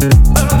Oh.